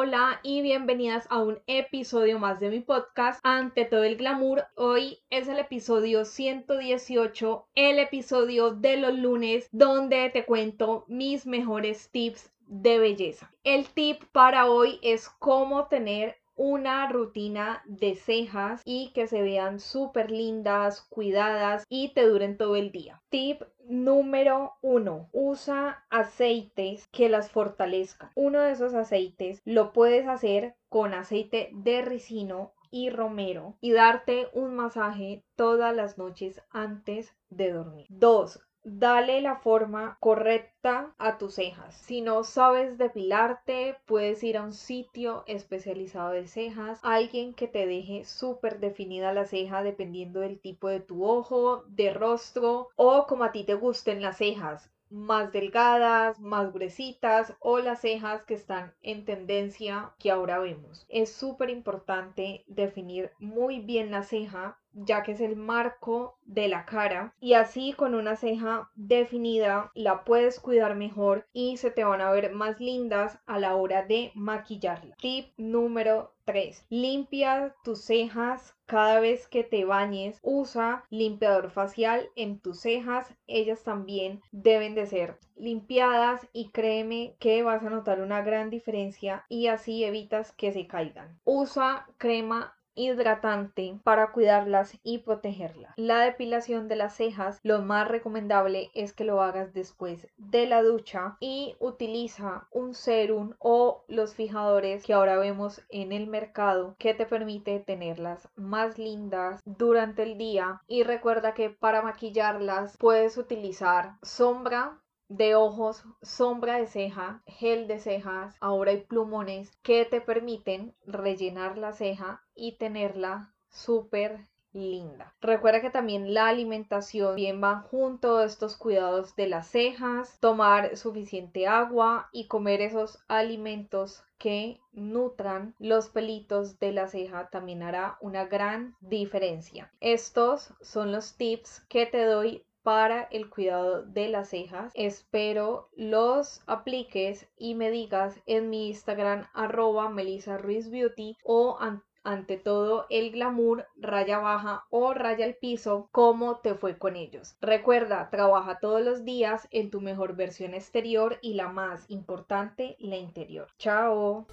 Hola y bienvenidas a un episodio más de mi podcast Ante todo el glamour. Hoy es el episodio 118, el episodio de los lunes donde te cuento mis mejores tips de belleza. El tip para hoy es cómo tener una rutina de cejas y que se vean súper lindas, cuidadas y te duren todo el día. Tip número uno, usa aceites que las fortalezcan. Uno de esos aceites lo puedes hacer con aceite de ricino y romero y darte un masaje todas las noches antes de dormir. Dos, Dale la forma correcta a tus cejas. Si no sabes depilarte, puedes ir a un sitio especializado de cejas, alguien que te deje súper definida la ceja dependiendo del tipo de tu ojo, de rostro o como a ti te gusten las cejas más delgadas, más gruesitas o las cejas que están en tendencia que ahora vemos. Es súper importante definir muy bien la ceja ya que es el marco de la cara y así con una ceja definida la puedes cuidar mejor y se te van a ver más lindas a la hora de maquillarla. Tip número 3. Limpia tus cejas cada vez que te bañes. Usa limpiador facial en tus cejas. Ellas también deben de ser limpiadas y créeme que vas a notar una gran diferencia y así evitas que se caigan. Usa crema hidratante para cuidarlas y protegerlas. La depilación de las cejas, lo más recomendable es que lo hagas después de la ducha y utiliza un serum o los fijadores que ahora vemos en el mercado que te permite tenerlas más lindas durante el día y recuerda que para maquillarlas puedes utilizar sombra de ojos, sombra de ceja, gel de cejas, ahora hay plumones que te permiten rellenar la ceja y tenerla súper linda. Recuerda que también la alimentación bien va junto estos cuidados de las cejas, tomar suficiente agua y comer esos alimentos que nutran los pelitos de la ceja también hará una gran diferencia. Estos son los tips que te doy para el cuidado de las cejas. Espero los apliques y me digas en mi Instagram arroba Melissa Ruiz Beauty o ante todo el glamour, raya baja o raya al piso, cómo te fue con ellos. Recuerda, trabaja todos los días en tu mejor versión exterior y la más importante, la interior. Chao.